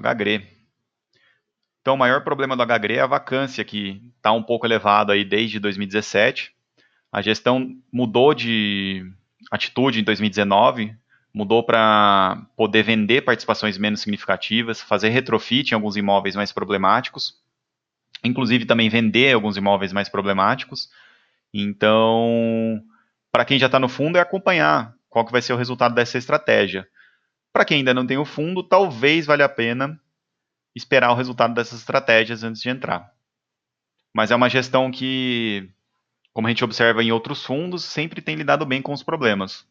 HGRE. Então, o maior problema do HGRE é a vacância, que está um pouco elevado aí desde 2017. A gestão mudou de atitude em 2019, mudou para poder vender participações menos significativas, fazer retrofit em alguns imóveis mais problemáticos, inclusive também vender alguns imóveis mais problemáticos. Então, para quem já está no fundo, é acompanhar qual que vai ser o resultado dessa estratégia. Para quem ainda não tem o fundo, talvez valha a pena esperar o resultado dessas estratégias antes de entrar. Mas é uma gestão que, como a gente observa em outros fundos, sempre tem lidado bem com os problemas.